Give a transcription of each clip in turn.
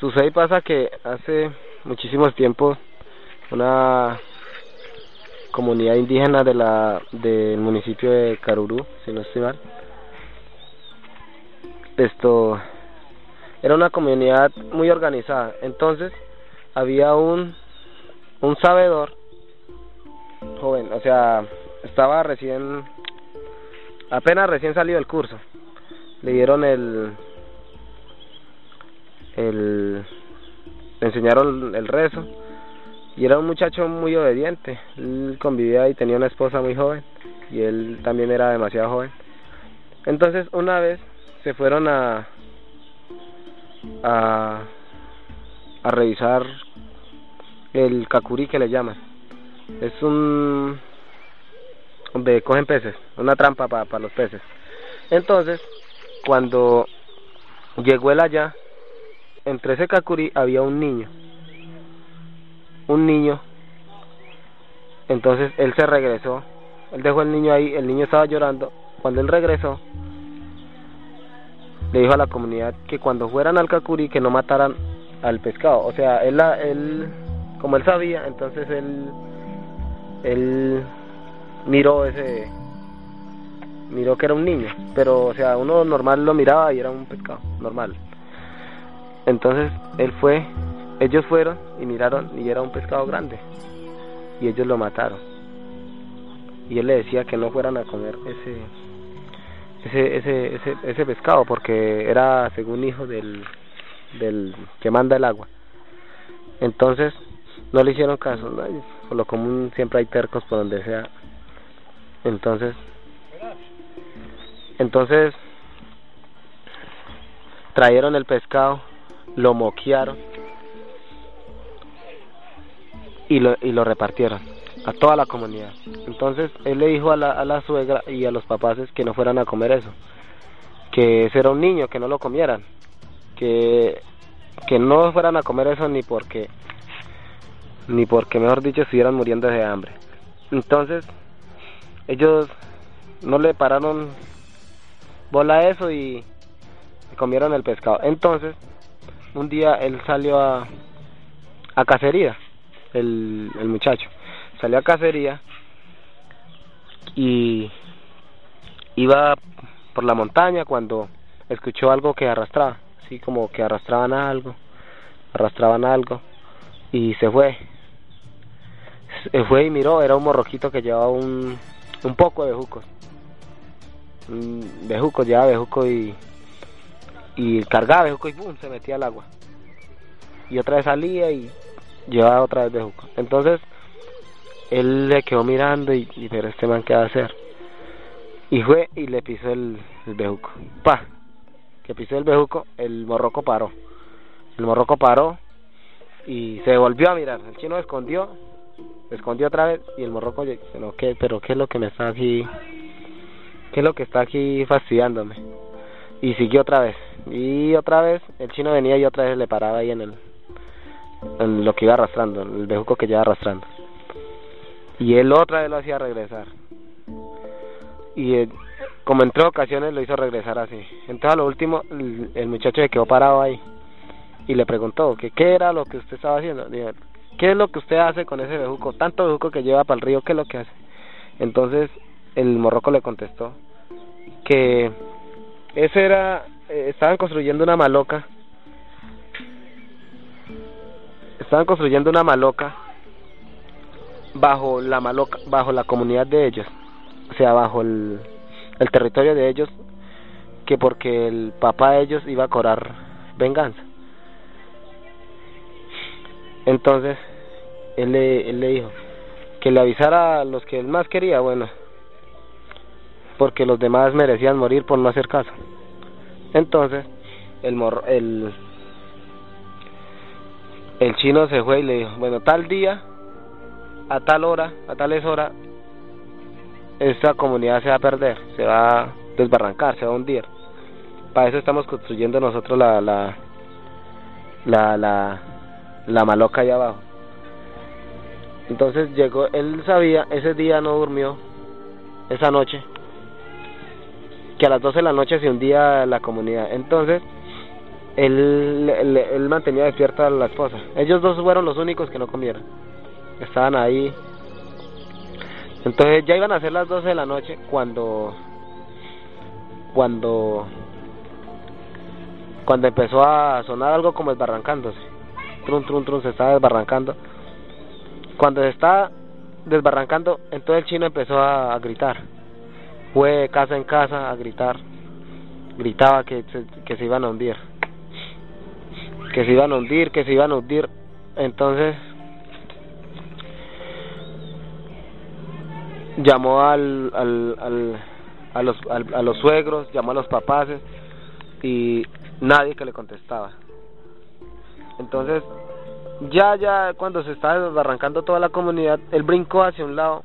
Sucede y pasa que hace muchísimos tiempos una comunidad indígena de la del municipio de Carurú, si no estoy mal. Esto era una comunidad muy organizada. Entonces había un un sabedor joven, o sea, estaba recién apenas recién salido del curso. Le dieron el el le enseñaron el rezo y era un muchacho muy obediente. Él convivía y tenía una esposa muy joven y él también era demasiado joven. Entonces, una vez se fueron a a, a revisar el kakuri que le llaman. Es un donde cogen peces, una trampa para los peces. Entonces, cuando llegó él allá, entre ese kakuri había un niño. Un niño. Entonces él se regresó. Él dejó el niño ahí, el niño estaba llorando. Cuando él regresó, le dijo a la comunidad que cuando fueran al kakuri que no mataran al pescado. O sea, él, él como él sabía, entonces él, él miró ese, miró que era un niño. Pero, o sea, uno normal lo miraba y era un pescado, normal. Entonces él fue, ellos fueron y miraron y era un pescado grande y ellos lo mataron. Y él le decía que no fueran a comer ese ese ese ese, ese pescado porque era según hijo del del que manda el agua. Entonces no le hicieron caso, ¿no? por lo común siempre hay tercos por donde sea. Entonces entonces trajeron el pescado lo moquearon y lo, y lo repartieron a toda la comunidad. Entonces él le dijo a la, a la suegra y a los papás que no fueran a comer eso, que ese era un niño, que no lo comieran, que, que no fueran a comer eso ni porque, ni porque mejor dicho estuvieran muriendo de hambre. Entonces ellos no le pararon bola a eso y comieron el pescado. Entonces un día él salió a, a cacería, el, el muchacho. Salió a cacería y iba por la montaña cuando escuchó algo que arrastraba, así como que arrastraban algo, arrastraban algo y se fue. Se fue y miró, era un morroquito que llevaba un, un poco de jucos. Bejucos, llevaba bejuco y y cargaba bejuco y boom, se metía al agua. Y otra vez salía y llevaba otra vez bejuco. Entonces, él le quedó mirando y, y pero este man qué va a hacer. Y fue y le pisó el, el bejuco. Pa, que pisó el bejuco, el morroco paró. El morroco paró y se volvió a mirar. El chino escondió, escondió otra vez y el morroco, pero ¿qué, pero qué es lo que me está aquí? ¿Qué es lo que está aquí fastidiándome? Y siguió otra vez. Y otra vez el chino venía y otra vez le paraba ahí en el en lo que iba arrastrando, el bejuco que iba arrastrando. Y él otra vez lo hacía regresar. Y él, como en tres ocasiones lo hizo regresar así. Entonces a lo último el, el muchacho se quedó parado ahí y le preguntó que qué era lo que usted estaba haciendo. Dijo, ¿qué es lo que usted hace con ese bejuco? Tanto bejuco que lleva para el río, ¿qué es lo que hace? Entonces el morroco le contestó que ese era eh, estaban construyendo una maloca. Estaban construyendo una maloca bajo la maloca bajo la comunidad de ellos o sea bajo el, el territorio de ellos que porque el papá de ellos iba a cobrar venganza. Entonces él le, él le dijo que le avisara a los que él más quería bueno porque los demás merecían morir por no hacer caso entonces, el morro, el el chino se fue y le dijo, bueno, tal día, a tal hora, a tales horas, esta comunidad se va a perder, se va a desbarrancar, se va a hundir. Para eso estamos construyendo nosotros la, la, la, la, la maloca allá abajo. Entonces llegó, él sabía, ese día no durmió, esa noche, que a las 12 de la noche se hundía la comunidad. Entonces, él, él, mantenía despierta a la esposa. Ellos dos fueron los únicos que no comieron. Estaban ahí. Entonces ya iban a ser las 12 de la noche cuando cuando cuando empezó a sonar algo como desbarrancándose. Trun trun trun se estaba desbarrancando. Cuando se estaba desbarrancando, entonces el chino empezó a, gritar. Fue de casa en casa a gritar. Gritaba que que se iban a hundir que se iban a hundir, que se iban a hundir. Entonces llamó al, al, al, a, los, a los suegros, llamó a los papás y nadie que le contestaba. Entonces, ya, ya, cuando se estaba desbarrancando toda la comunidad, él brincó hacia un lado,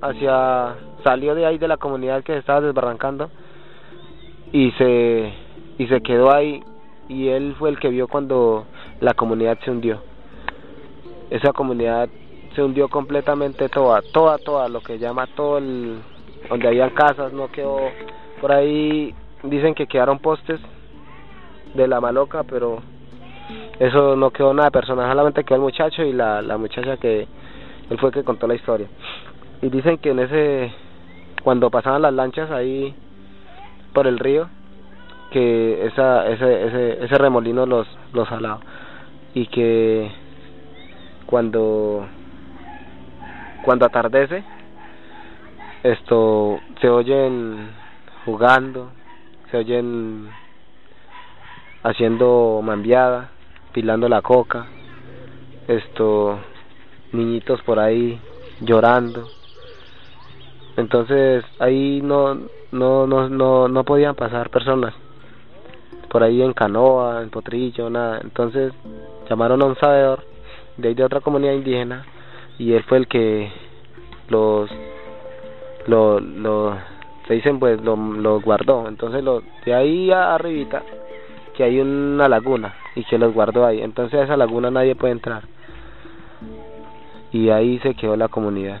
hacia, salió de ahí de la comunidad que se estaba desbarrancando y se, y se quedó ahí y él fue el que vio cuando la comunidad se hundió. Esa comunidad se hundió completamente toda, toda, toda, lo que llama todo el, donde había casas, no quedó, por ahí dicen que quedaron postes de la maloca, pero eso no quedó nada personal, solamente quedó el muchacho y la, la muchacha que él fue el que contó la historia. Y dicen que en ese, cuando pasaban las lanchas ahí por el río, que esa, ese, ese, ese remolino los, los jalaba. Y que cuando cuando atardece esto se oyen jugando se oyen haciendo mambiada pilando la coca esto niñitos por ahí llorando entonces ahí no no no no no podían pasar personas. Por ahí en canoa, en potrillo, nada. Entonces llamaron a un sabedor de ahí de otra comunidad indígena y él fue el que los lo lo se dicen pues lo, lo guardó. Entonces lo de ahí a arribita que hay una laguna y que los guardó ahí. Entonces a esa laguna nadie puede entrar. Y ahí se quedó la comunidad